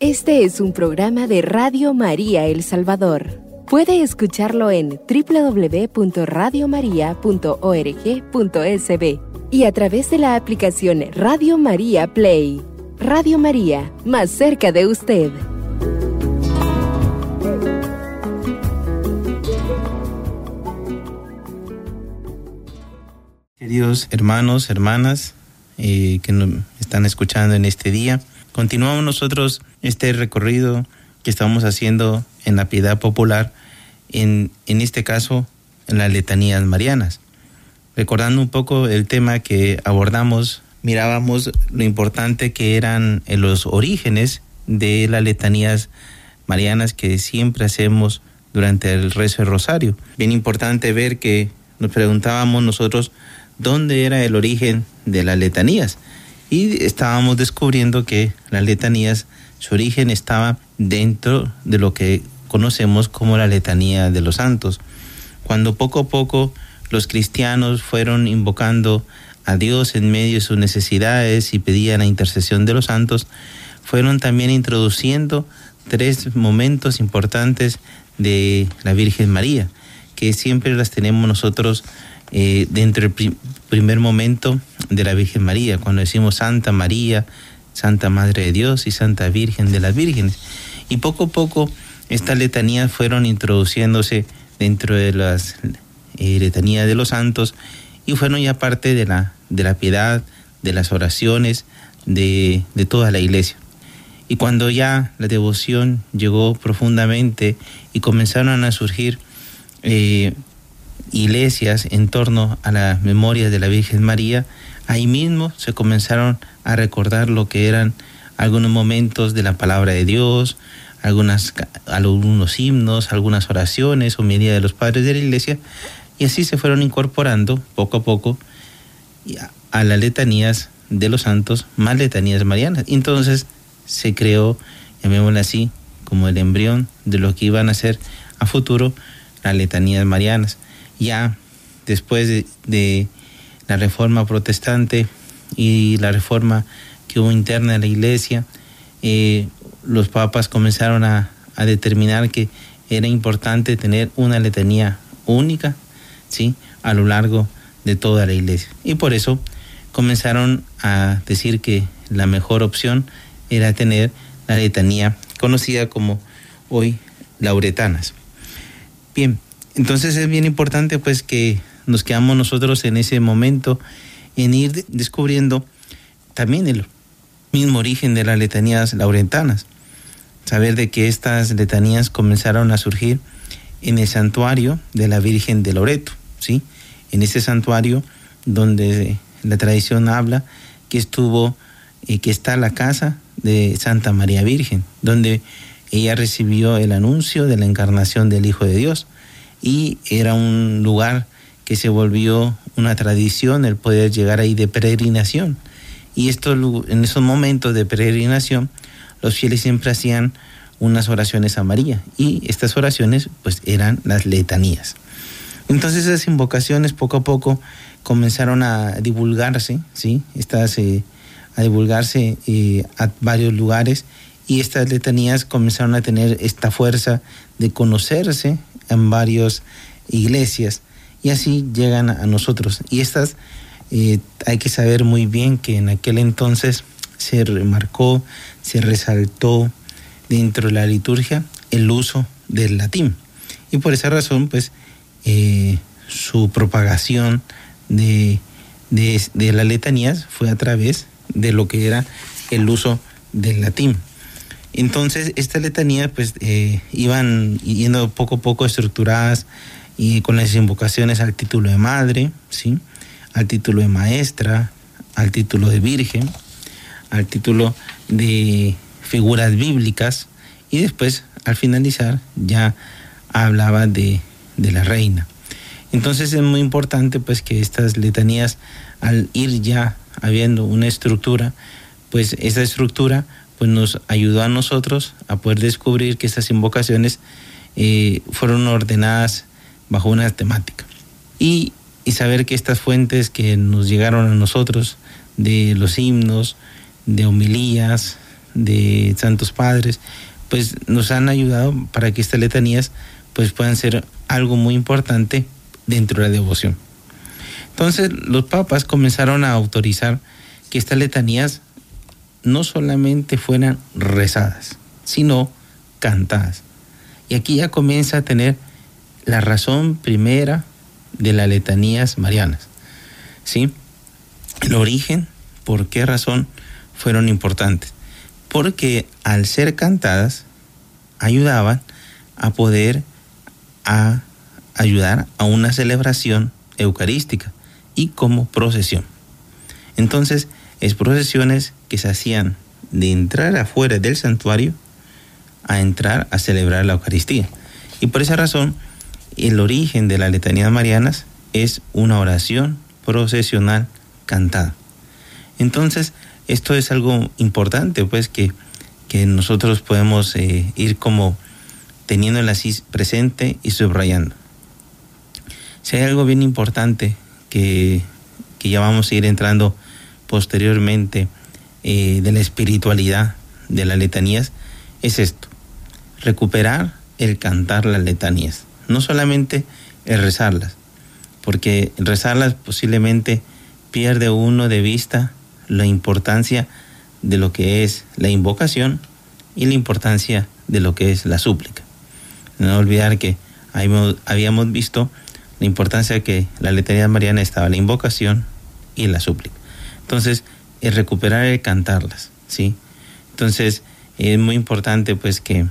Este es un programa de Radio María El Salvador. Puede escucharlo en www.radiomaria.org.sb y a través de la aplicación Radio María Play. Radio María, más cerca de usted. Queridos hermanos, hermanas eh, que nos están escuchando en este día, continuamos nosotros este recorrido que estamos haciendo en la piedad popular, en, en este caso en las letanías marianas. Recordando un poco el tema que abordamos, mirábamos lo importante que eran en los orígenes de las letanías marianas que siempre hacemos durante el rezo del rosario. Bien importante ver que nos preguntábamos nosotros dónde era el origen de las letanías y estábamos descubriendo que las letanías, su origen estaba dentro de lo que conocemos como la letanía de los santos. Cuando poco a poco los cristianos fueron invocando a Dios en medio de sus necesidades y pedían la intercesión de los santos, fueron también introduciendo tres momentos importantes de la Virgen María, que siempre las tenemos nosotros eh, dentro del primer momento de la Virgen María, cuando decimos Santa María, Santa Madre de Dios y Santa Virgen de las Vírgenes. Y poco a poco estas letanías fueron introduciéndose dentro de las eh, letanías de los santos y fueron ya parte de la, de la piedad, de las oraciones de, de toda la iglesia. Y cuando ya la devoción llegó profundamente y comenzaron a surgir eh, iglesias en torno a la memoria de la Virgen María, ahí mismo se comenzaron a recordar lo que eran algunos momentos de la palabra de Dios, algunas, algunos himnos, algunas oraciones, homilía de los padres de la iglesia, y así se fueron incorporando poco a poco a las letanías de los santos, más letanías marianas. Entonces se creó, llamémoslo así, como el embrión de lo que iban a ser a futuro las letanías marianas ya después de, la reforma protestante y la reforma que hubo interna en la iglesia, eh, los papas comenzaron a, determinar que era importante tener una letanía única, ¿sí? A lo largo de toda la iglesia. Y por eso comenzaron a decir que la mejor opción era tener la letanía conocida como hoy lauretanas. Bien, entonces es bien importante pues que nos quedamos nosotros en ese momento en ir descubriendo también el mismo origen de las letanías laurentanas. Saber de que estas letanías comenzaron a surgir en el santuario de la Virgen de Loreto, ¿sí? En ese santuario donde la tradición habla que estuvo y que está la casa de Santa María Virgen, donde ella recibió el anuncio de la encarnación del Hijo de Dios y era un lugar que se volvió una tradición el poder llegar ahí de peregrinación. Y esto, en esos momentos de peregrinación, los fieles siempre hacían unas oraciones a María y estas oraciones pues eran las letanías. Entonces esas invocaciones poco a poco comenzaron a divulgarse, ¿sí? Estas, eh, a divulgarse eh, a varios lugares y estas letanías comenzaron a tener esta fuerza de conocerse en varias iglesias y así llegan a nosotros. Y estas eh, hay que saber muy bien que en aquel entonces se remarcó, se resaltó dentro de la liturgia el uso del latín. Y por esa razón, pues, eh, su propagación de, de, de las letanías fue a través de lo que era el uso del latín. Entonces, estas letanías pues eh, iban yendo poco a poco estructuradas y con las invocaciones al título de madre, ¿sí? al título de maestra, al título de virgen, al título de figuras bíblicas y después al finalizar ya hablaba de, de la reina. Entonces es muy importante pues que estas letanías al ir ya habiendo una estructura, pues esa estructura pues nos ayudó a nosotros a poder descubrir que estas invocaciones eh, fueron ordenadas bajo una temática. Y, saber que estas fuentes que nos llegaron a nosotros de los himnos, de homilías, de Santos Padres, pues nos han ayudado para que estas letanías pues puedan ser algo muy importante dentro de la devoción. Entonces los papas comenzaron a autorizar que estas letanías no solamente fueran rezadas, sino cantadas. Y aquí ya comienza a tener la razón primera de las letanías marianas. ¿Sí? El origen, por qué razón fueron importantes. Porque al ser cantadas, ayudaban a poder a ayudar a una celebración eucarística y como procesión. Entonces, es procesiones que se hacían de entrar afuera del santuario a entrar a celebrar la Eucaristía. Y por esa razón, el origen de las letanías marianas es una oración procesional cantada. Entonces, esto es algo importante, pues, que, que nosotros podemos eh, ir como teniéndola así presente y subrayando. Si hay algo bien importante que, que ya vamos a ir entrando posteriormente eh, de la espiritualidad de las letanías, es esto, recuperar el cantar las letanías, no solamente el rezarlas, porque rezarlas posiblemente pierde uno de vista la importancia de lo que es la invocación y la importancia de lo que es la súplica. No olvidar que habíamos visto la importancia que la letanía mariana estaba la invocación y la súplica. Entonces, es recuperar el cantarlas, ¿sí? Entonces, es muy importante pues que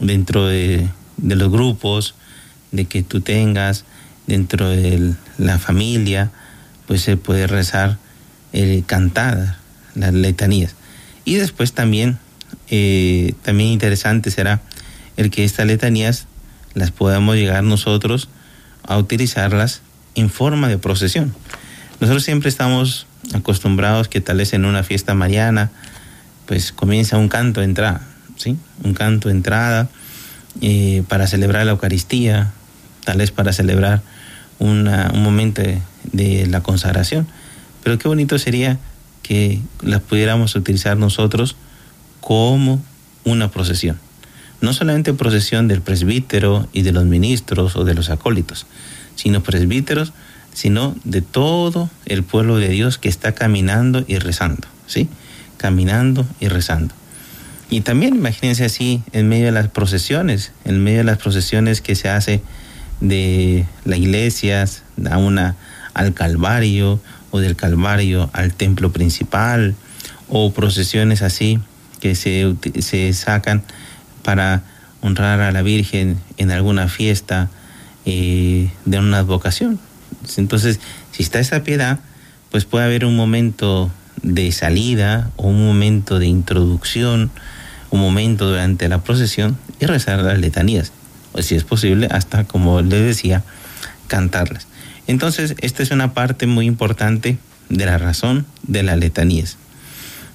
dentro de, los grupos de que tú tengas, dentro de la familia, pues se puede rezar el cantar las letanías. Y después también, eh, también interesante será el que estas letanías las podamos llegar nosotros a utilizarlas en forma de procesión. Nosotros siempre estamos acostumbrados que tal vez en una fiesta mariana, pues comienza un canto de entrada, ¿sí? Un canto de entrada eh, para celebrar la Eucaristía, para celebrar un momento de, la consagración. Pero qué bonito sería que las pudiéramos utilizar nosotros como una procesión. No solamente procesión del presbítero y de los ministros o de los acólitos, sino presbíteros, sino de todo el pueblo de Dios que está caminando y rezando, ¿sí? Caminando y rezando. Y también imagínense así en medio de las procesiones, en medio de las procesiones que se hace de las iglesias a una, al Calvario o del Calvario al templo principal o procesiones así que se, se sacan para honrar a la Virgen en alguna fiesta eh, de una advocación. Entonces, si está esa piedad, pues puede haber un momento de salida o un momento de introducción, un momento durante la procesión y rezar las letanías, o si es posible, hasta como les decía, cantarlas. Entonces, esta es una parte muy importante de la razón de las letanías.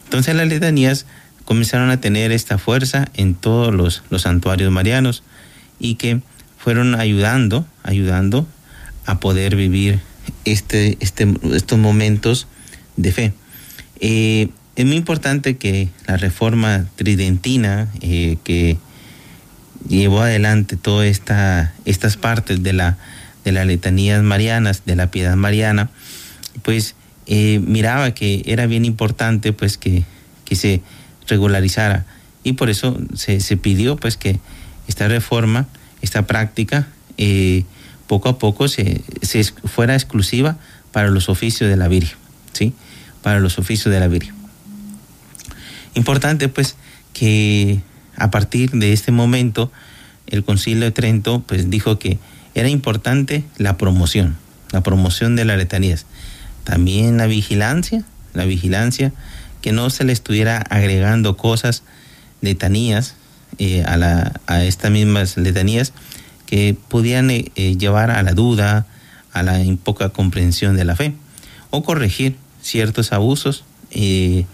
Entonces, las letanías comenzaron a tener esta fuerza en todos los, los santuarios marianos y que fueron ayudando, ayudando a poder vivir este, este, estos momentos de fe. Eh, es muy importante que la reforma tridentina eh, que llevó adelante todas esta, estas partes de la de las letanías marianas, de la piedad mariana, pues eh, miraba que era bien importante pues que, que, se regularizara y por eso se, se, pidió pues que esta reforma, esta práctica poco a poco se, fuera exclusiva para los oficios de la Virgen, ¿sí? Para los oficios de la Virgen. Importante pues que a partir de este momento el Concilio de Trento pues dijo que era importante la promoción, la promoción de las letanías. También la vigilancia, la vigilancia, que no se le estuviera agregando cosas, letanías, eh, a, la, a estas mismas letanías, que podían eh, eh, llevar a la duda, a la poca comprensión de la fe, o corregir ciertos abusos que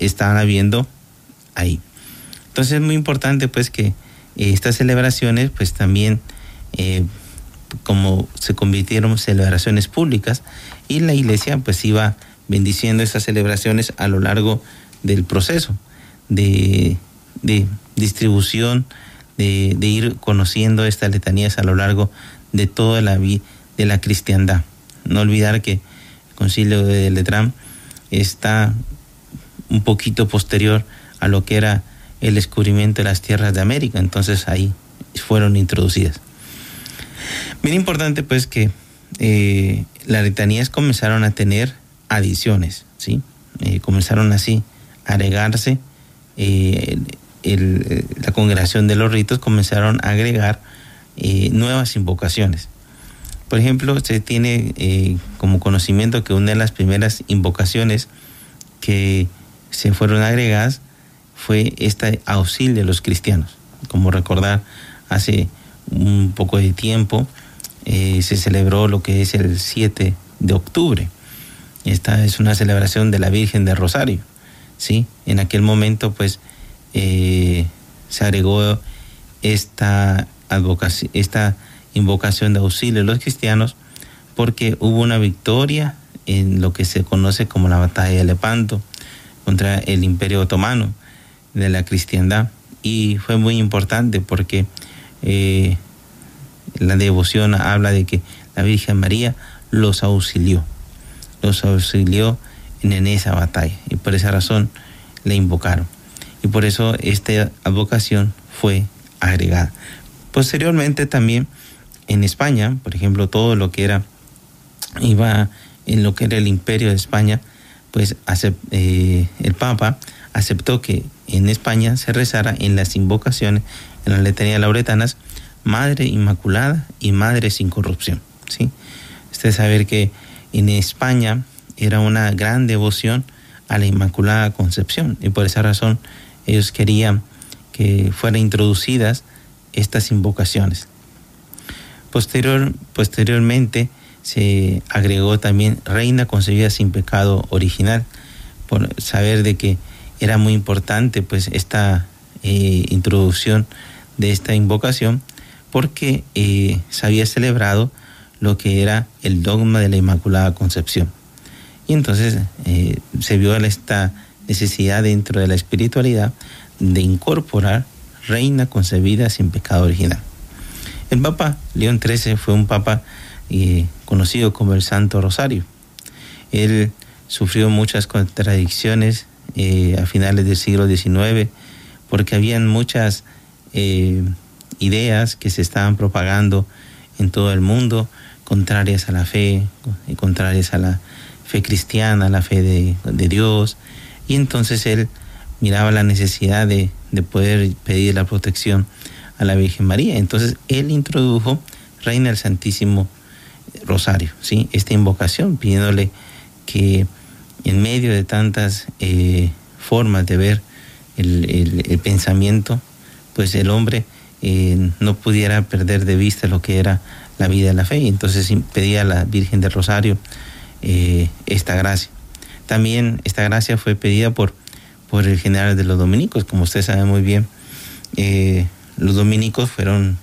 estaban habiendo ahí. Entonces es muy importante pues que estas celebraciones pues también como se convirtieron en celebraciones públicas y la iglesia pues iba bendiciendo esas celebraciones a lo largo del proceso de, distribución, de, ir conociendo estas letanías a lo largo de toda la vida de la cristiandad. No olvidar que el concilio de Letrán está un poquito posterior a lo que era el descubrimiento de las tierras de América, entonces ahí fueron introducidas. Bien importante pues que eh, las letanías comenzaron a tener adiciones, ¿sí? Eh, comenzaron así a agregarse, eh, la congregación de los ritos comenzaron a agregar nuevas invocaciones. Por ejemplo, se tiene como conocimiento que una de las primeras invocaciones que se fueron agregadas fue este auxilio de los cristianos. Como recordar, hace un poco de tiempo eh, se celebró lo que es el 7 de octubre. Esta es una celebración de la Virgen de Rosario. ¿sí? En aquel momento, pues, eh, se agregó esta, esta invocación de auxilio de los cristianos porque hubo una victoria en lo que se conoce como la batalla de Lepanto contra el Imperio Otomano de la cristiandad. Y fue muy importante porque eh, la devoción habla de que la Virgen María los auxilió, los auxilió en esa batalla y por esa razón le invocaron. Y por eso esta advocación fue agregada. Posteriormente también en España, por ejemplo, todo lo que era, iba en lo que era el imperio de España, pues eh, el Papa aceptó que en España se rezara en las invocaciones, en las letanías lauretanas, Madre Inmaculada y Madre sin corrupción. ¿sí? Usted saber que en España era una gran devoción a la Inmaculada Concepción y por esa razón ellos querían que fueran introducidas estas invocaciones. Posterior, posteriormente se agregó también Reina concebida sin pecado original, por saber de que era muy importante pues esta eh, introducción de esta invocación porque eh, se había celebrado lo que era el dogma de la Inmaculada Concepción. Y entonces eh, se vio esta necesidad dentro de la espiritualidad de incorporar reina concebida sin pecado original. El Papa León XIII fue un papa conocido como el Santo Rosario. Él sufrió muchas contradicciones a finales del siglo XIX porque habían muchas ideas que se estaban propagando en todo el mundo, contrarias a la fe, contrarias a la fe cristiana, a la fe de, Dios. Y entonces él miraba la necesidad de, poder pedir la protección a la Virgen María. Entonces él introdujo Reina del Santísimo Rosario, ¿sí? esta invocación, pidiéndole que en medio de tantas eh, formas de ver el pensamiento, pues el hombre eh, no pudiera perder de vista lo que era la vida de la fe. Entonces pedía a la Virgen del Rosario eh, esta gracia. También esta gracia fue pedida por, por el general de los dominicos. Como usted sabe muy bien, los dominicos fueron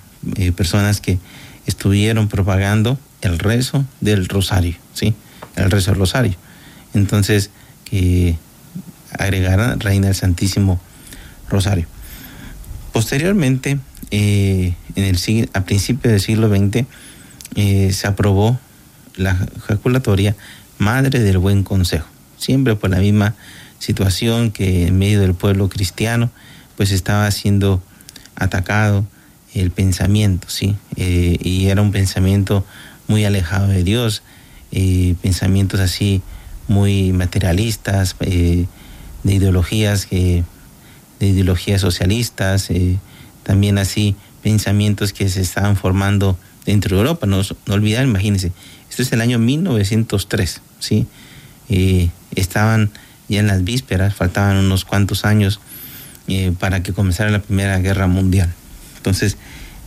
personas que estuvieron propagando el rezo del rosario, ¿sí? El rezo del rosario. Entonces, que agregaran Reina del Santísimo Rosario. Posteriormente, eh, en el, a principios del siglo XX eh, se aprobó la jaculatoria Madre del Buen Consejo, siempre por la misma situación que en medio del pueblo cristiano pues estaba siendo atacado el pensamiento, ¿sí? Eh, y era un pensamiento muy alejado de Dios, pensamientos así muy materialistas, de ideologías que de ideologías socialistas, también así pensamientos que se estaban formando dentro de Europa. No, no olvidar, imagínense, esto es el año 1903, ¿sí? Eh, estaban ya en las vísperas, faltaban unos cuantos años eh, para que comenzara la Primera Guerra Mundial. Entonces,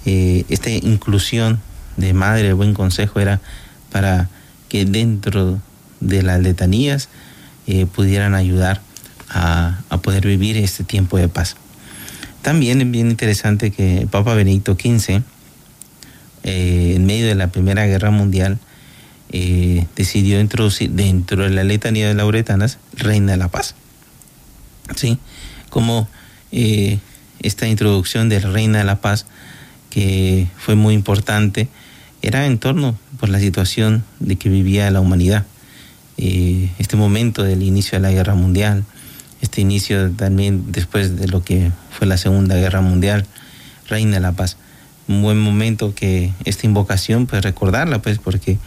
eh, esta inclusión de Madre del Buen Consejo era para que dentro de las letanías pudieran ayudar a, a poder vivir este tiempo de paz. También es bien interesante que Papa Benedicto XV, eh, en medio de la Primera Guerra Mundial, eh, decidió introducir dentro de la letanía de lauretanas Reina de la Paz. ¿Sí? como eh, esta introducción de Reina de la Paz, que fue muy importante, era en torno por la situación de que vivía la humanidad. Eh, este momento del inicio de la guerra mundial, este inicio también después de lo que fue la Segunda Guerra Mundial, Reina la Paz. Un buen momento que esta invocación, pues recordarla, pues, porque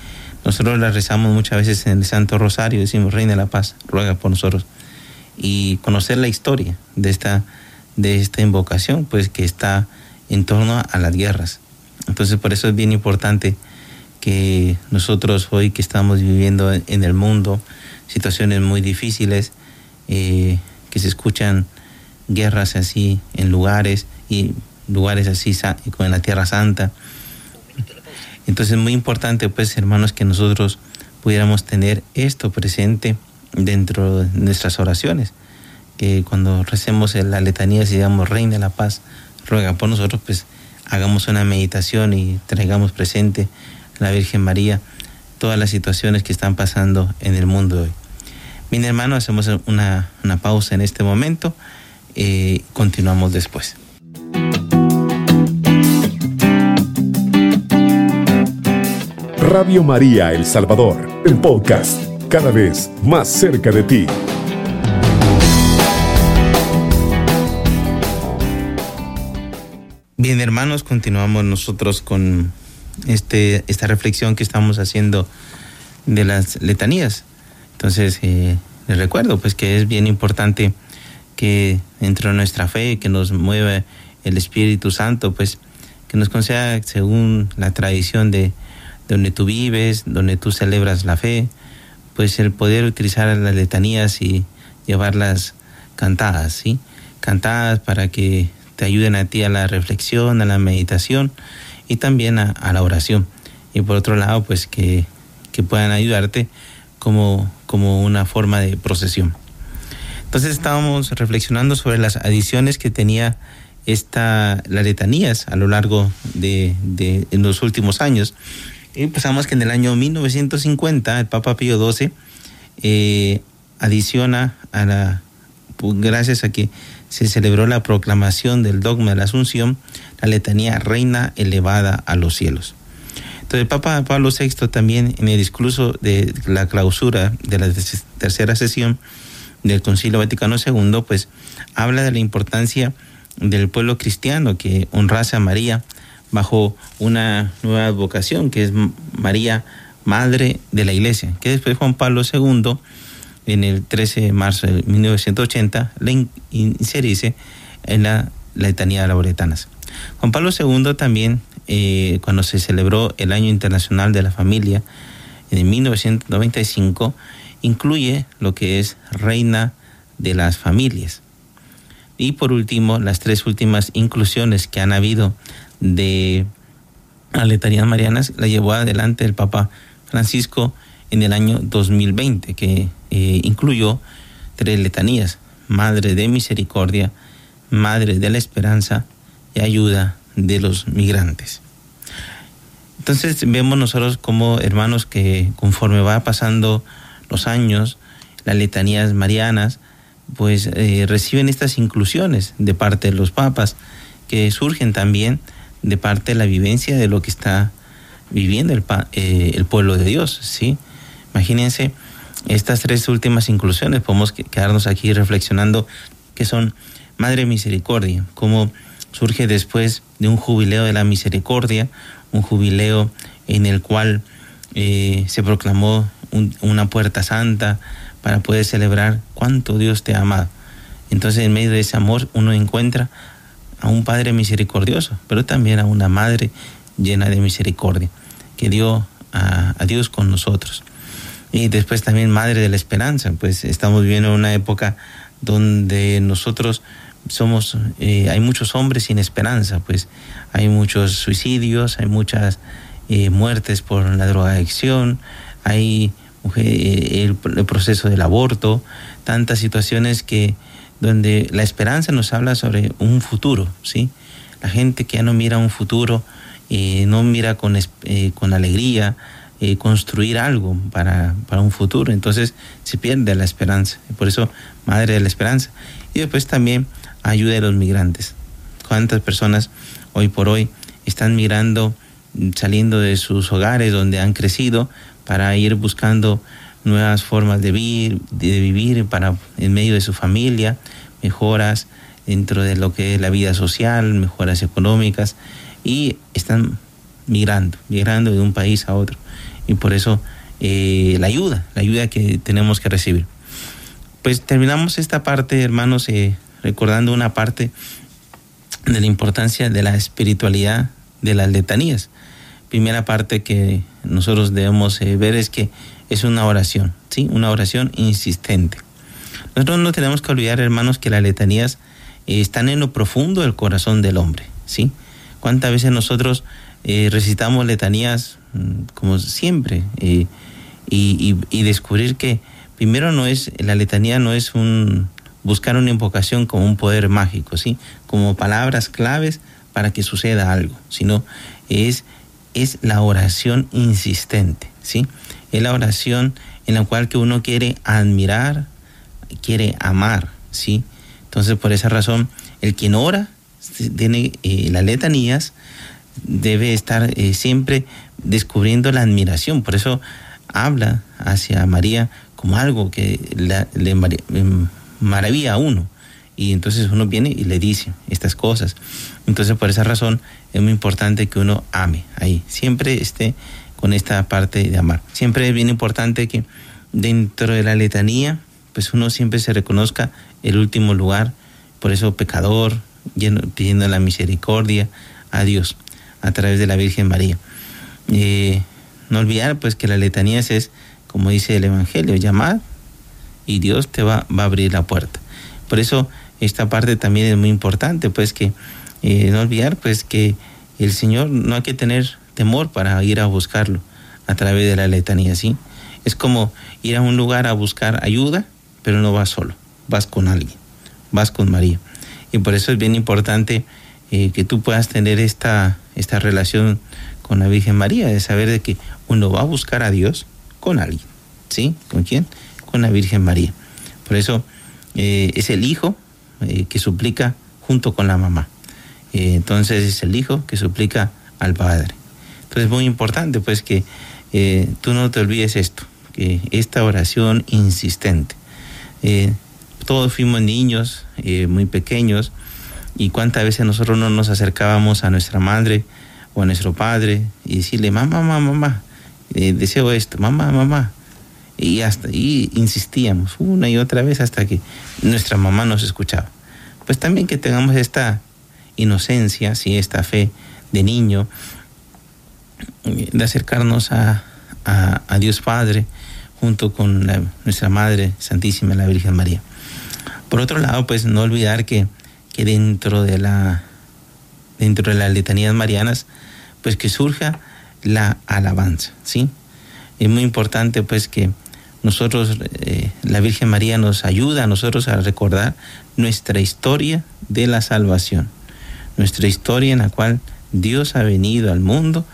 nosotros la rezamos muchas veces en el Santo Rosario, decimos, Reina la Paz, ruega por nosotros. Y conocer la historia de esta, de esta invocación, pues que está en torno a las guerras. Entonces, por eso es bien importante que nosotros hoy que estamos viviendo en el mundo situaciones muy difíciles, eh, que se escuchan guerras así en lugares y lugares así como en la Tierra Santa. Entonces es muy importante, pues, hermanos, que nosotros pudiéramos tener esto presente dentro de nuestras oraciones. Que cuando recemos la letanía, si digamos, Reina la Paz, ruega por nosotros, pues hagamos una meditación y traigamos presente la Virgen María todas las situaciones que están pasando en el mundo hoy. Bien, hermano, hacemos una, pausa en este momento y eh, continuamos después. Radio María El Salvador, el podcast, cada vez más cerca de ti. Bien, hermanos, continuamos nosotros con este, esta reflexión que estamos haciendo de las letanías. Entonces, eh, les recuerdo pues que es bien importante que dentro de nuestra fe, que nos mueva el Espíritu Santo, pues que nos conceda según la tradición de, donde tú vives, donde tú celebras la fe, pues el poder utilizar las letanías y llevarlas cantadas, ¿sí? Cantadas para que te ayuden a ti a la reflexión, a la meditación y también a, la oración. Y por otro lado, pues que, que puedan ayudarte como, como una forma de procesión. Entonces estábamos reflexionando sobre las adiciones que tenía esta, las letanías a lo largo de, de en los últimos años. Y pensamos que en el año 1950 el Papa Pío XII eh, adiciona a la, pues, gracias a que se celebró la proclamación del dogma de la Asunción, la letanía Reina elevada a los cielos. Entonces el Papa Pablo VI también en el discurso de la clausura de la tercera sesión del Concilio Vaticano II, pues habla de la importancia del pueblo cristiano que honrase a María bajo una nueva vocación que es María, Madre de la Iglesia, que después Juan Pablo II, en el 13 de marzo de 1980, le inserice en la letanía de las Boretanas. Juan Pablo II también eh, cuando se celebró el Año Internacional de la Familia en 1995, incluye lo que es Reina de las Familias. Y por último, las tres últimas inclusiones que han habido de letanías marianas la llevó adelante el Papa Francisco en el año 2020, que eh, incluyó tres letanías, Madre de Misericordia, Madre de la Esperanza y Ayuda de los migrantes. Entonces vemos nosotros como hermanos que conforme va pasando los años, las letanías marianas, pues eh, reciben estas inclusiones de parte de los papas, que surgen también de parte de la vivencia de lo que está viviendo el, eh, el pueblo de Dios, ¿sí? Imagínense estas tres últimas inclusiones, podemos quedarnos aquí reflexionando que son Madre Misericordia, como surge después de un jubileo de la misericordia, un jubileo en el cual eh, se proclamó una puerta santa para poder celebrar cuánto Dios te ha amado. Entonces en medio de ese amor uno encuentra a un Padre misericordioso, pero también a una Madre llena de misericordia, que dio a, Dios con nosotros. Y después también Madre de la Esperanza, pues estamos viviendo una época donde nosotros somos, eh, hay muchos hombres sin esperanza, pues hay muchos suicidios, hay muchas eh, muertes por la drogadicción, hay eh, el, proceso del aborto, tantas situaciones que donde la esperanza nos habla sobre un futuro, ¿sí? La gente que ya no mira un futuro, no mira con, con alegría eh, construir algo para, para, un futuro. Entonces se pierde la esperanza. Y por eso, Madre de la Esperanza. Y después también ayuda a los migrantes. ¿Cuántas personas hoy por hoy están migrando, saliendo de sus hogares donde han crecido para ir buscando nuevas formas de vivir, de vivir para, en medio de su familia, mejoras dentro de lo que es la vida social, mejoras económicas, y están migrando, migrando de un país a otro y por eso eh, la ayuda, la ayuda que tenemos que recibir. Pues terminamos esta parte, hermanos, eh, recordando una parte de la importancia de la espiritualidad de las letanías. Primera parte que nosotros debemos eh, ver es que es una oración, ¿sí? Una oración insistente. Nosotros no tenemos que olvidar, hermanos, que las letanías están en lo profundo del corazón del hombre, ¿sí? ¿Cuántas veces nosotros recitamos letanías como siempre, y, y, descubrir que primero no es, la letanía no es un buscar una invocación como un poder mágico, ¿sí? Como palabras claves para que suceda algo, sino es, es la oración insistente, ¿sí? Es la oración en la cual que uno quiere admirar, quiere amar, ¿sí? Entonces, por esa razón, el quien ora, tiene eh, las letanías, debe estar eh, siempre descubriendo la admiración. Por eso habla hacia María como algo que le em, maravilla a uno. Y entonces uno viene y le dice estas cosas. Entonces por esa razón es muy importante que uno ame ahí. Siempre esté con esta parte de amar. Siempre es bien importante que dentro de la letanía, pues uno siempre se reconozca el último lugar. Por eso pecador, pidiendo la misericordia a Dios a través de la Virgen María. No olvidar pues que la letanía es, como dice el Evangelio, llamar y Dios te va, va, a abrir la puerta. Por eso esta parte también es muy importante, pues que eh, no olvidar pues que el Señor no hay que tener temor para ir a buscarlo a través de la letanía, ¿sí? Es como ir a un lugar a buscar ayuda, pero no vas solo, vas con alguien, vas con María. Y por eso es bien importante eh, que tú puedas tener esta, esta relación con la Virgen María, de saber de que uno va a buscar a Dios con alguien. ¿Sí? ¿Con quién? Con la Virgen María. Por eso eh, es el hijo eh, que suplica junto con la mamá. entonces es el hijo que suplica al Padre. Entonces es muy importante pues que tú no te olvides esto, que esta oración insistente. todos fuimos niños muy pequeños, y cuántas veces nosotros no nos acercábamos a nuestra madre o a nuestro padre y decirle, mamá, mamá, mamá, eh, deseo esto, mamá, mamá. Y hasta y insistíamos una y otra vez hasta que nuestra mamá nos escuchaba. Pues también que tengamos esta inocencia, ¿sí? esta fe de niño, de acercarnos a, a, Dios Padre junto con nuestra Madre Santísima, la Virgen María. Por otro lado, pues no olvidar que dentro de la dentro de las letanías marianas pues que surja la alabanza sí es muy importante pues que nosotros eh, la Virgen María nos ayuda a nosotros a recordar nuestra historia de la salvación nuestra historia en la cual Dios ha venido al mundo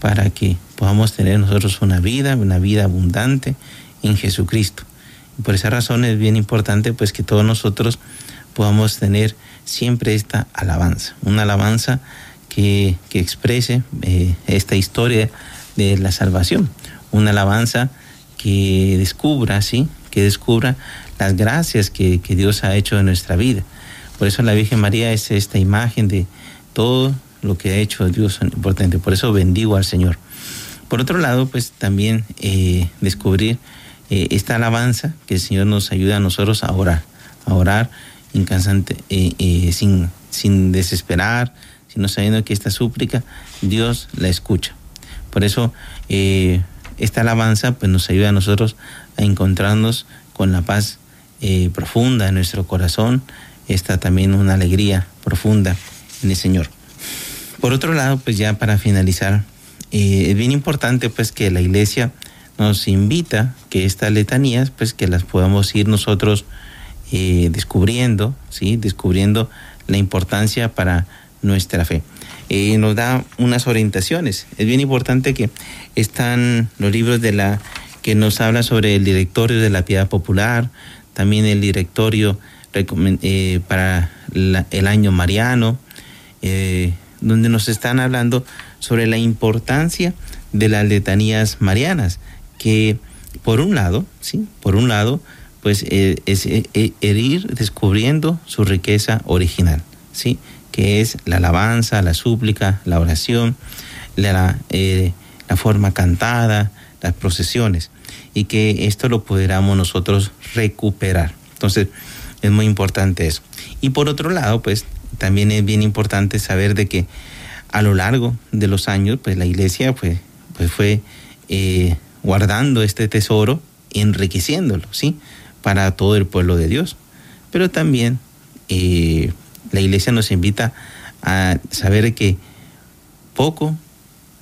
para que podamos tener nosotros una vida una vida abundante en Jesucristo. Por esa razón es bien importante pues que todos nosotros podamos tener siempre esta alabanza, una alabanza que, exprese eh, esta historia de la salvación, una alabanza que descubra, ¿sí? que descubra las gracias que, Dios ha hecho en nuestra vida. Por eso la Virgen María es esta imagen de todo lo que ha hecho Dios importante. Por eso bendigo al Señor. Por otro lado, pues también eh, descubrir eh, esta alabanza que el Señor nos ayuda a nosotros a orar, a orar incansante, eh, eh, sin, sin desesperar, sino sabiendo que esta súplica Dios la escucha. Por eso eh, esta alabanza pues, nos ayuda a nosotros a encontrarnos con la paz profunda en nuestro corazón, está también una alegría profunda en el Señor. Por otro lado, pues ya para finalizar, es bien importante pues que la iglesia nos invita que estas letanías pues que las podamos ir nosotros eh, descubriendo, ¿sí? descubriendo la importancia para nuestra fe. Eh, nos da unas orientaciones. Es bien importante que están los libros de la que nos habla sobre el directorio de la piedad popular, también el directorio eh, para el año mariano, donde nos están hablando sobre la importancia de las letanías marianas, que por un lado, sí, por un lado, pues eh, es ir descubriendo su riqueza original, sí, que es la alabanza, la súplica, la oración, la, la forma cantada, las procesiones, y que esto lo pudiéramos nosotros recuperar. Entonces, es muy importante eso. Y por otro lado, pues también es bien importante saber de que a lo largo de los años, pues la iglesia pues, pues fue eh, guardando este tesoro, enriqueciéndolo, ¿sí? Para todo el pueblo de Dios. Pero también eh, la iglesia nos invita a saber que poco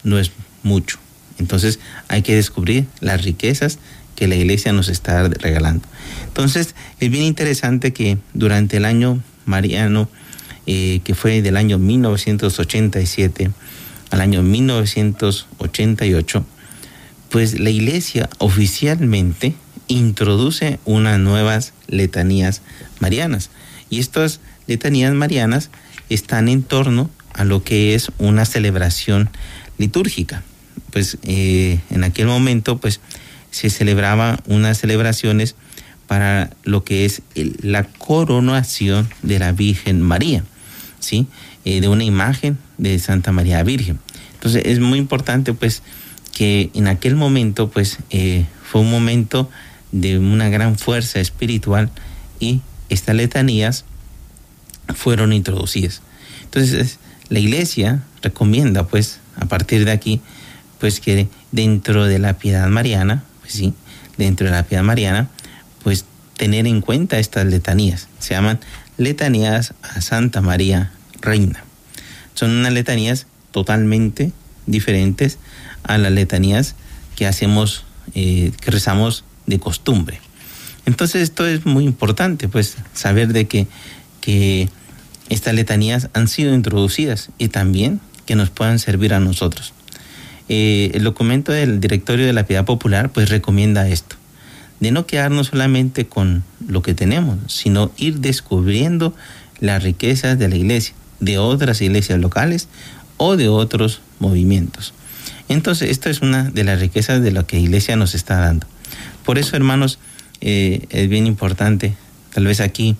no es mucho. Entonces hay que descubrir las riquezas que la iglesia nos está regalando. Entonces es bien interesante que durante el año mariano, eh, que fue del año 1987 al año 1988, pues la iglesia oficialmente introduce unas nuevas letanías marianas. Y estas letanías marianas están en torno a lo que es una celebración litúrgica. Pues eh, en aquel momento, pues se celebraba unas celebraciones para lo que es la coronación de la Virgen María, ¿sí? Eh, de una imagen de Santa María Virgen. Entonces es muy importante pues que en aquel momento pues eh, fue un momento de una gran fuerza espiritual y estas letanías fueron introducidas. Entonces la iglesia recomienda pues a partir de aquí pues que dentro de la piedad mariana, pues sí, dentro de la piedad mariana, pues tener en cuenta estas letanías. Se llaman letanías a Santa María Reina. Son unas letanías totalmente diferentes a las letanías que hacemos, eh, que rezamos de costumbre. Entonces esto es muy importante, pues saber de que, que estas letanías han sido introducidas y también que nos puedan servir a nosotros. Eh, el documento del Directorio de la Piedad Popular pues recomienda esto de no quedarnos solamente con lo que tenemos, sino ir descubriendo las riquezas de la iglesia, de otras iglesias locales o de otros movimientos. Entonces, esto es una de las riquezas de lo que la iglesia nos está dando. Por eso, hermanos, eh, es bien importante, tal vez aquí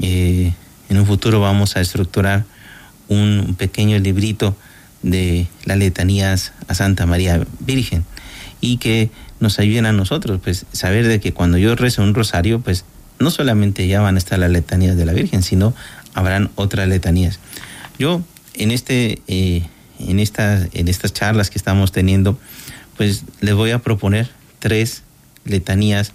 eh, en un futuro vamos a estructurar un pequeño librito de las letanías a Santa María Virgen y que nos ayuden a nosotros, pues saber de que cuando yo rezo un rosario, pues no solamente ya van a estar las letanías de la Virgen, sino habrán otras letanías. Yo en este, eh, en estas, en estas charlas que estamos teniendo, pues les voy a proponer tres letanías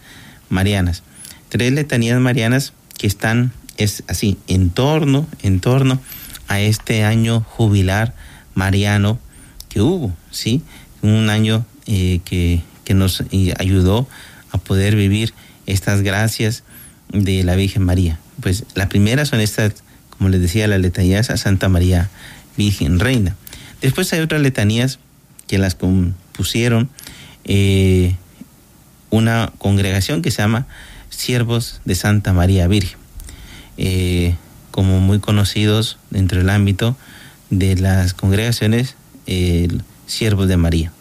marianas, tres letanías marianas que están es así en torno, en torno a este año jubilar mariano que hubo, sí, un año eh, que que nos ayudó a poder vivir estas gracias de la Virgen María. Pues la primera son estas, como les decía, las letanías a Santa María Virgen Reina. Después hay otras letanías que las compusieron eh, una congregación que se llama Siervos de Santa María Virgen, eh, como muy conocidos dentro del ámbito de las congregaciones eh, Siervos de María.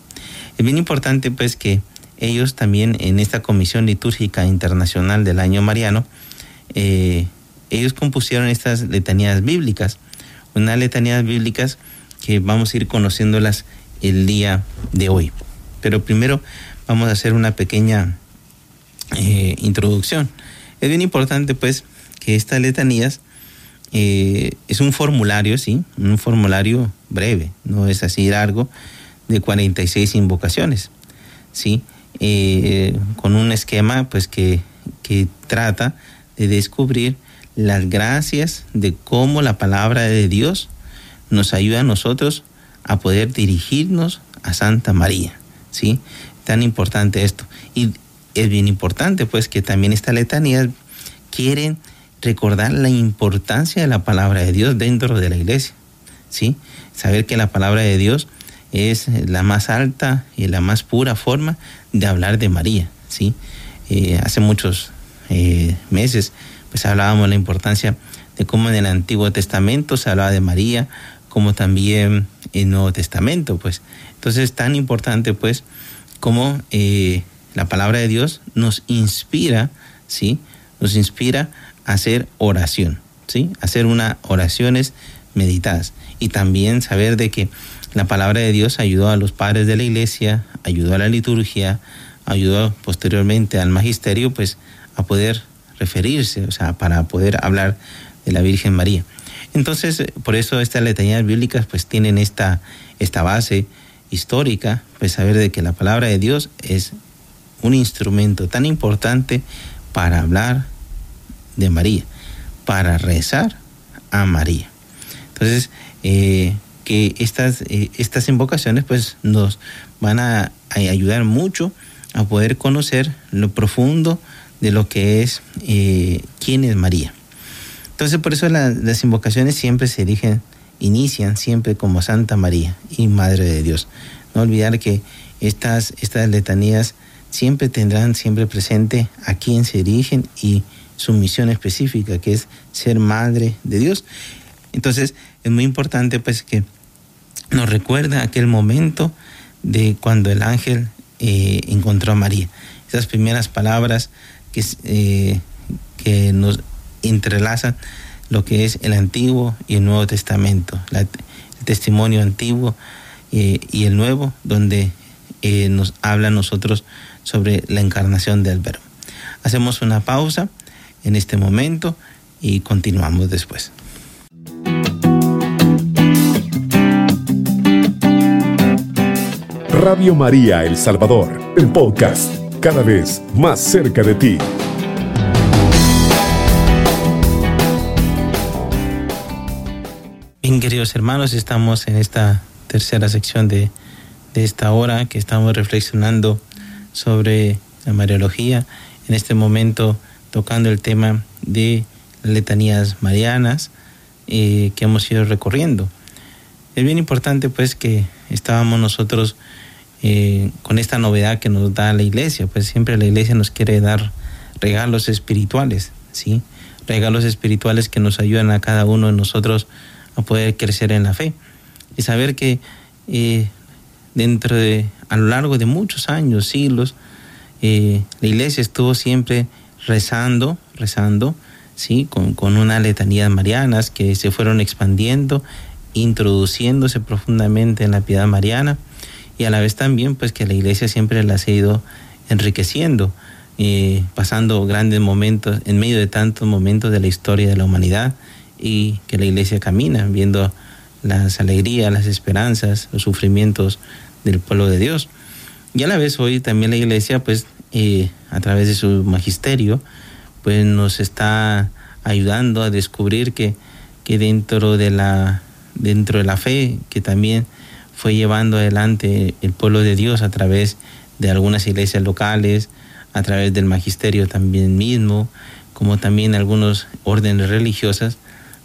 Es bien importante pues que ellos también en esta Comisión Litúrgica Internacional del Año Mariano, eh, ellos compusieron estas letanías bíblicas, unas letanías bíblicas que vamos a ir conociéndolas el día de hoy. Pero primero vamos a hacer una pequeña eh, introducción. Es bien importante pues que estas letanías eh, es un formulario, sí, un formulario breve, no es así largo, de 46 invocaciones, ¿sí? Eh, con un esquema pues que, que trata de descubrir las gracias de cómo la palabra de Dios nos ayuda a nosotros a poder dirigirnos a Santa María, ¿sí? Tan importante esto. Y es bien importante pues que también esta letanía quieren recordar la importancia de la palabra de Dios dentro de la iglesia. ¿sí? Saber que la palabra de Dios es la más alta y la más pura forma de hablar de María, ¿sí? Eh, hace muchos eh, meses pues hablábamos de la importancia de cómo en el Antiguo Testamento se hablaba de María, como también en el Nuevo Testamento, pues. Entonces es tan importante, pues, como eh, la palabra de Dios nos inspira, ¿sí? Nos inspira a hacer oración, ¿sí? Hacer unas oraciones meditadas. Y también saber de que la palabra de Dios ayudó a los padres de la iglesia, ayudó a la liturgia, ayudó posteriormente al magisterio, pues, a poder referirse, o sea, para poder hablar de la Virgen María. Entonces, por eso estas letanías bíblicas pues tienen esta, esta base histórica, pues saber de que la palabra de Dios es un instrumento tan importante para hablar de María, para rezar a María. Entonces, eh, que estas, eh, estas invocaciones pues nos van a, ayudar mucho a poder conocer lo profundo de lo que es eh, quién es María. Entonces por eso la, las invocaciones siempre se dirigen, inician siempre como Santa María y Madre de Dios. No olvidar que estas, estas letanías siempre tendrán siempre presente a quién se dirigen y su misión específica, que es ser Madre de Dios. Entonces es muy importante pues que nos recuerda aquel momento de cuando el ángel eh, encontró a María. Esas primeras palabras que, eh, que nos entrelazan lo que es el Antiguo y el Nuevo Testamento, el testimonio antiguo eh, y el Nuevo, donde eh, nos habla a nosotros sobre la encarnación del Verbo. Hacemos una pausa en este momento y continuamos después. Radio María El Salvador, el podcast, cada vez más cerca de ti. Bien, queridos hermanos, estamos en esta tercera sección de, de esta hora que estamos reflexionando sobre la Mariología. En este momento tocando el tema de letanías marianas eh, que hemos ido recorriendo. Es bien importante pues que estábamos nosotros eh, con esta novedad que nos da la iglesia, pues siempre la iglesia nos quiere dar regalos espirituales, ¿sí? Regalos espirituales que nos ayudan a cada uno de nosotros a poder crecer en la fe y saber que eh, dentro de, a lo largo de muchos años, siglos, eh, la iglesia estuvo siempre rezando, rezando, ¿sí? Con, con unas letanías marianas que se fueron expandiendo, introduciéndose profundamente en la piedad mariana y a la vez también pues que la iglesia siempre las ha ido enriqueciendo, eh, pasando grandes momentos en medio de tantos momentos de la historia de la humanidad y que la iglesia camina viendo las alegrías, las esperanzas, los sufrimientos del pueblo de Dios. Y a la vez hoy también la iglesia, pues, eh, a través de su magisterio, pues nos está ayudando a descubrir que, que dentro, de la, dentro de la fe, que también fue llevando adelante el pueblo de Dios a través de algunas iglesias locales, a través del magisterio también mismo, como también algunos órdenes religiosas,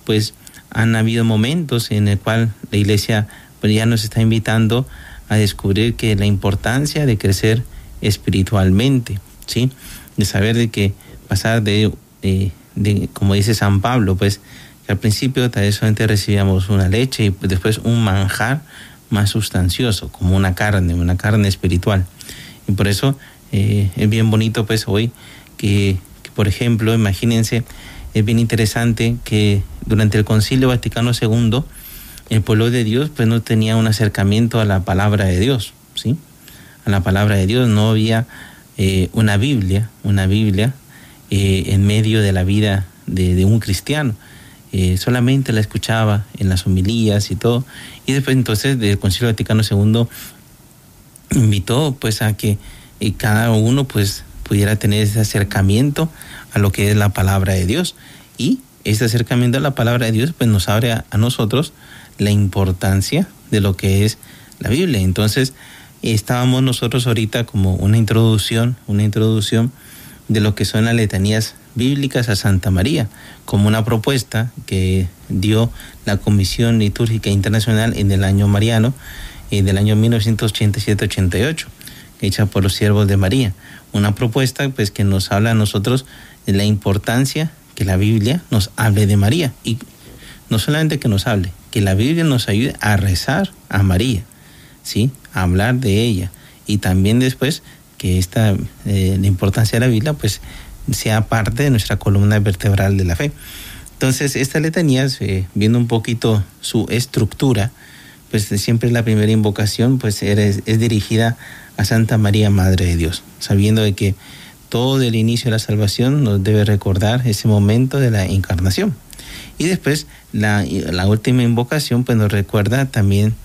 pues han habido momentos en el cual la iglesia pues, ya nos está invitando a descubrir que la importancia de crecer espiritualmente, ¿sí? De saber de que pasar de, de, de como dice San Pablo, pues que al principio tal vez solamente recibíamos una leche y después un manjar más sustancioso, como una carne, una carne espiritual. Y por eso eh, es bien bonito pues hoy que, por ejemplo, imagínense, es bien interesante que durante el Concilio Vaticano II, el pueblo de Dios pues no tenía un acercamiento a la palabra de Dios, ¿sí? A la palabra de Dios no había eh, una Biblia, una Biblia eh, en medio de la vida de, un cristiano. Eh, solamente la escuchaba en las homilías y todo. Y después entonces del Concilio Vaticano II invitó pues a que cada uno pues pudiera tener ese acercamiento a lo que es la palabra de Dios. Y ese acercamiento a la palabra de Dios pues nos abre a, nosotros la importancia de lo que es la Biblia. Entonces estábamos nosotros ahorita como una introducción, una introducción de lo que son las letanías bíblicas a Santa María, como una propuesta que dio la Comisión Litúrgica Internacional en el año mariano, eh, del año 1987-88, hecha por los siervos de María. Una propuesta pues que nos habla a nosotros la importancia que la Biblia nos hable de María. Y no solamente que nos hable, que la Biblia nos ayude a rezar a María, ¿sí? A hablar de ella. Y también después que esta, eh, la importancia de la Biblia, pues sea parte de nuestra columna vertebral de la fe. Entonces, esta letanía, eh, viendo un poquito su estructura, pues siempre la primera invocación pues es, es dirigida a Santa María, Madre de Dios, sabiendo de que todo el inicio de la salvación nos debe recordar ese momento de la encarnación. Y después la, última invocación pues nos recuerda también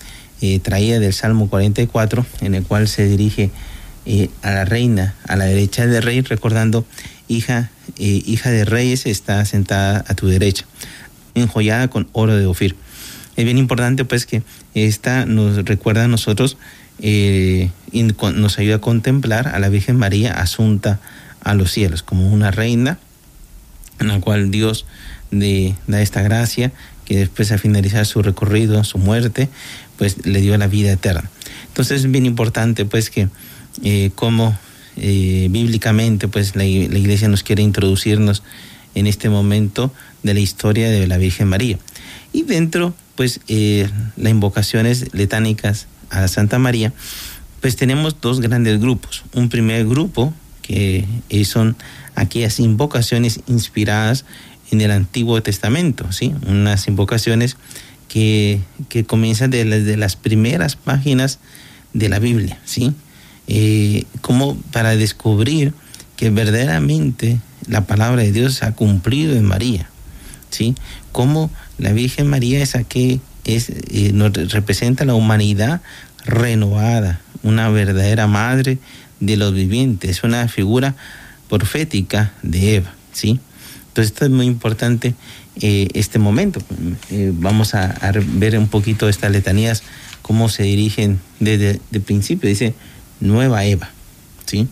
eh, traída del Salmo 44, en el cual se dirige eh, a la reina, a la derecha del rey, recordando, hija, eh, hija de reyes está sentada a tu derecha, enjollada con oro de Ofir. Es bien importante pues que esta nos recuerda a nosotros eh, nos ayuda a contemplar a la Virgen María asunta a los cielos como una reina en la cual Dios de, da esta gracia que después a finalizar su recorrido, su muerte, pues le dio la vida eterna. Entonces es bien importante pues que eh, como eh, bíblicamente pues la, iglesia nos quiere introducirnos en este momento de la historia de la Virgen María. Y dentro pues las invocaciones letánicas a Santa María, pues tenemos dos grandes grupos. Un primer grupo que son aquellas invocaciones inspiradas en el Antiguo Testamento, ¿sí? Unas invocaciones que, que comienzan desde de las primeras páginas de la Biblia, ¿sí? Eh, como para descubrir que verdaderamente la palabra de Dios se ha cumplido en María, ¿sí? Como la Virgen María es aquella es, eh, representa la humanidad renovada, una verdadera madre de los vivientes, una figura profética de Eva, ¿sí? Entonces esto es muy importante eh, este momento. Eh, vamos a, a, ver un poquito estas letanías, cómo se dirigen desde el principio. Dice, nueva Eva, ¿sí?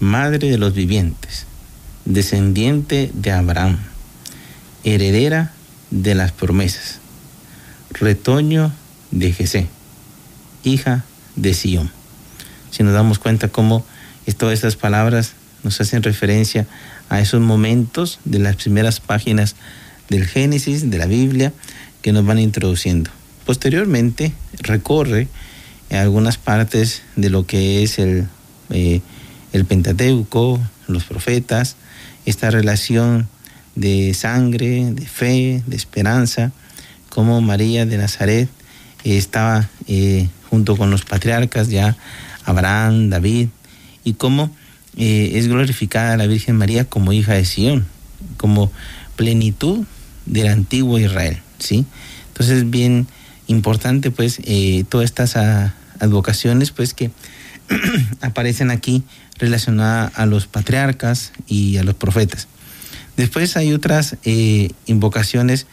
Madre de los vivientes, descendiente de Abraham, heredera de las promesas, retoño de Jesé, hija de Sión. Si nos damos cuenta cómo todas estas palabras nos hacen referencia a esos momentos de las primeras páginas del Génesis, de la Biblia, que nos van introduciendo. Posteriormente recorre algunas partes de lo que es el, eh, el Pentateuco, los profetas, esta relación de sangre, de fe, de esperanza, como María de Nazaret eh, estaba eh, junto con los patriarcas ya, Abraham, David, y cómo eh, es glorificada la Virgen María como hija de Sión, como plenitud del antiguo Israel, ¿sí? Entonces es bien importante pues todas estas a, advocaciones pues que aparecen aquí relacionadas a los patriarcas y a los profetas. Después hay otras invocaciones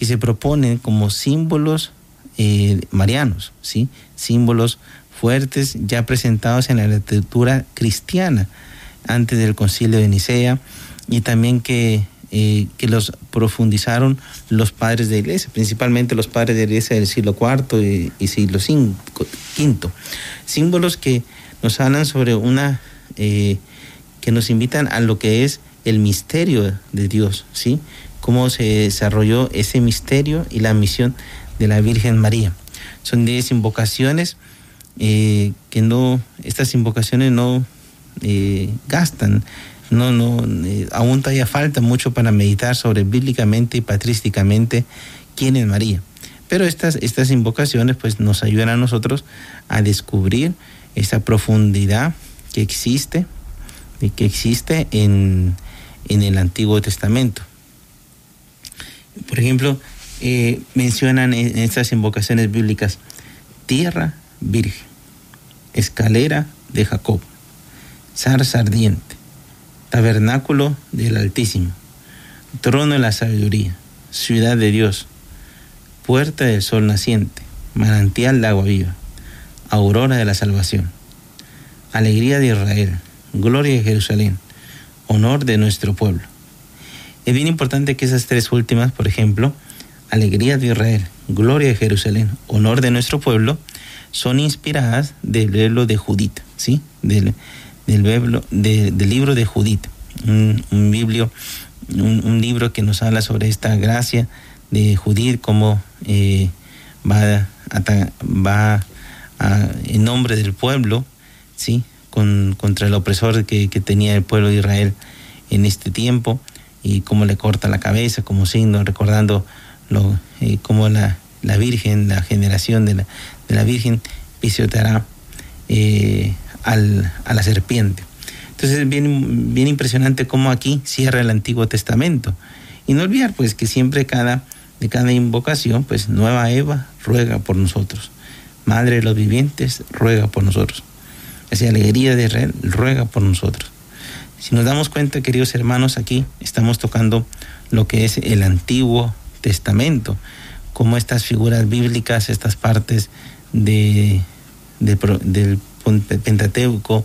que se proponen como símbolos eh, marianos, ¿sí? símbolos fuertes ya presentados en la literatura cristiana antes del concilio de Nicea y también que, eh, que los profundizaron los padres de iglesia, principalmente los padres de iglesia del siglo IV y, y siglo V. Símbolos que nos hablan sobre una, eh, que nos invitan a lo que es el misterio de Dios, ¿sí? Cómo se desarrolló ese misterio y la misión de la Virgen María. Son 10 invocaciones eh, que no, estas invocaciones no eh, gastan, no, no, eh, aún todavía falta mucho para meditar sobre bíblicamente y patrísticamente quién es María. Pero estas, estas invocaciones pues nos ayudan a nosotros a descubrir esa profundidad que existe, que existe en, en el Antiguo Testamento. Por ejemplo, eh, mencionan en estas invocaciones bíblicas tierra virgen, escalera de Jacob, zarza ardiente, tabernáculo del Altísimo, trono de la sabiduría, ciudad de Dios, puerta del sol naciente, manantial de agua viva, aurora de la salvación, alegría de Israel, gloria de Jerusalén, honor de nuestro pueblo, Es bien importante que esas tres últimas, por ejemplo, alegría de Israel, gloria de Jerusalén, honor de nuestro pueblo, son inspiradas del libro de Judith, ¿sí? Del, del, del libro de Judith, un, biblio, un, libro que nos habla sobre esta gracia de Judith, cómo eh, va, en nombre del pueblo, ¿sí? Con, contra el opresor que, tenía el pueblo de Israel en este tiempo y cómo le corta la cabeza como signo, recordando lo, eh, cómo la, la, Virgen, la generación de la, Virgen pisoteará eh, al, a la serpiente. Entonces es bien, bien impresionante cómo aquí cierra el Antiguo Testamento. Y no olvidar pues que siempre cada, de cada invocación, pues Nueva Eva ruega por nosotros. Madre de los vivientes, ruega por nosotros. Esa alegría de Israel, ruega por nosotros. Si nos damos cuenta, queridos hermanos, aquí estamos tocando lo que es el Antiguo Testamento, como estas figuras bíblicas, estas partes de, de, del Pentateuco,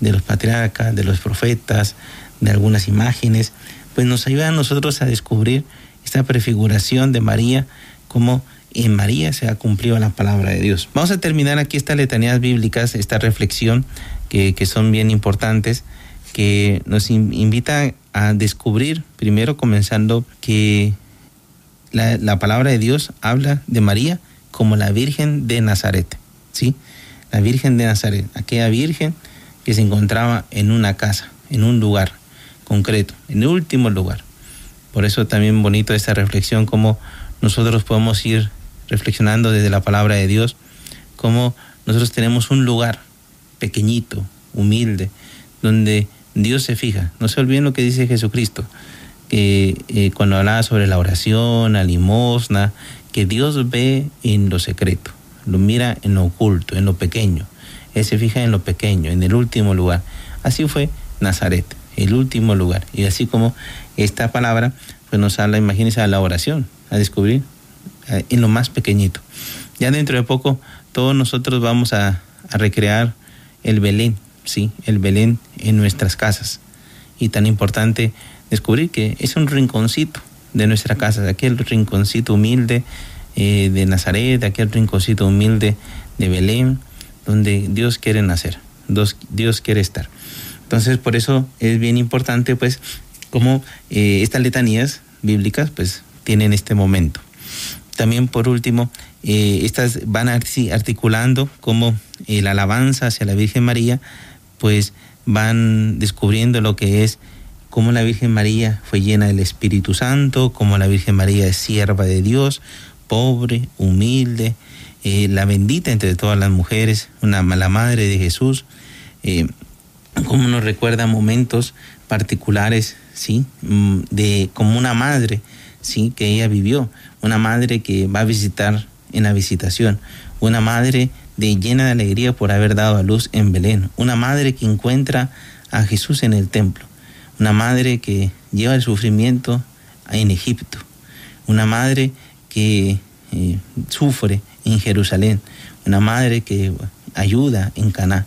de los patriarcas, de los profetas, de algunas imágenes, pues nos ayuda a nosotros a descubrir esta prefiguración de María, como en María se ha cumplido la palabra de Dios. Vamos a terminar aquí estas letanías bíblicas, esta reflexión que son bien importantes, que nos invita a descubrir, primero comenzando que la, la palabra de Dios habla de María como la Virgen de Nazaret, ¿sí? La Virgen de Nazaret, aquella Virgen que se encontraba en una casa, en un lugar concreto, en el último lugar. Por eso también bonito esta reflexión, como nosotros podemos ir reflexionando desde la palabra de Dios, como nosotros tenemos un lugar pequeñito, humilde, donde Dios se fija. No se olviden lo que dice Jesucristo, que eh, cuando hablaba sobre la oración, la limosna, que Dios ve en lo secreto, lo mira en lo oculto, en lo pequeño. Él se fija en lo pequeño, en el último lugar. Así fue Nazaret, el último lugar. Y así como esta palabra pues nos habla, imagínense, a la oración, a descubrir eh, en lo más pequeñito. Ya dentro de poco todos nosotros vamos a, a recrear el Belén, sí, el Belén en nuestras casas. Y tan importante descubrir que es un rinconcito de nuestra casa, aquel rinconcito humilde eh, de Nazaret, aquel rinconcito humilde de Belén, donde Dios quiere nacer, Dios, quiere estar. Entonces, por eso es bien importante, pues, como eh, estas letanías bíblicas, pues, tienen este momento. También, por último, eh, estas van articulando como la alabanza hacia la Virgen María, pues van descubriendo lo que es cómo la Virgen María fue llena del Espíritu Santo, cómo la Virgen María es sierva de Dios, pobre, humilde, eh, la bendita entre todas las mujeres, una, madre de Jesús, eh, cómo nos recuerda momentos particulares, ¿sí? Mm, de como una madre, ¿sí? Que ella vivió, una madre que va a visitar en la visitación, una madre de llena de alegría por haber dado a luz en Belén, una madre que encuentra a Jesús en el templo, una madre que lleva el sufrimiento en Egipto, una madre que eh, sufre en Jerusalén, una madre que ayuda en Caná,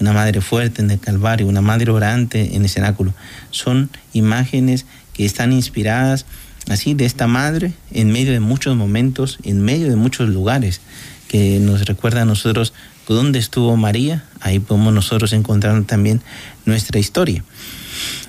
una madre fuerte en el Calvario, una madre orante en el cenáculo. Son imágenes que están inspiradas así de esta madre en medio de muchos momentos, en medio de muchos lugares que nos recuerda a nosotros dónde estuvo María, ahí podemos nosotros encontrar también nuestra historia.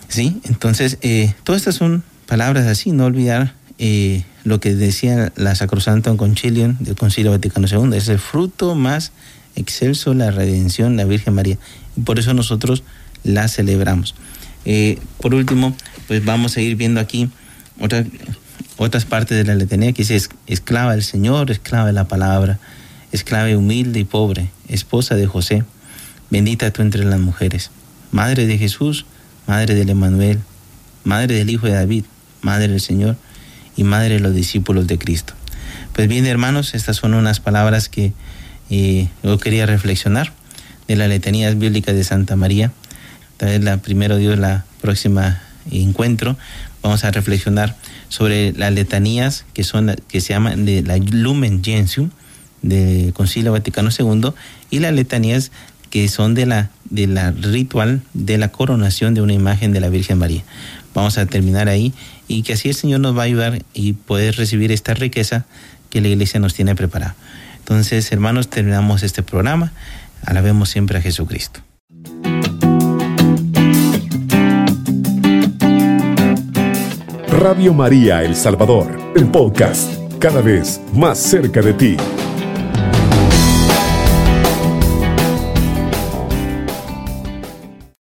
¿Sí? Entonces, eh, todas estas son palabras así, no olvidar eh, lo que decía la Sacrosanto Concilium del Concilio Vaticano II, es el fruto más excelso la redención, la Virgen María. Y por eso nosotros la celebramos. Eh, por último, pues vamos a ir viendo aquí otra, otras partes de la letanía que dice esclava del Señor, esclava de la palabra, esclava humilde y pobre, esposa de José, bendita tú entre las mujeres, madre de Jesús, madre del Emanuel, madre del Hijo de David, madre del Señor y madre de los discípulos de Cristo. Pues bien, hermanos, estas son unas palabras que eh, yo quería reflexionar de las letanías bíblicas de Santa María. Tal vez la primero Dios, la próxima encuentro, vamos a reflexionar sobre las letanías que son que se llaman de la Lumen Gentium del Concilio Vaticano II y las letanías que son de la, de la ritual de la coronación de una imagen de la Virgen María. Vamos a terminar ahí y que así el Señor nos va a ayudar y poder recibir esta riqueza que la iglesia nos tiene preparada. Entonces, hermanos, terminamos este programa. Alabemos siempre a Jesucristo. Radio María El Salvador, el podcast, cada vez más cerca de ti.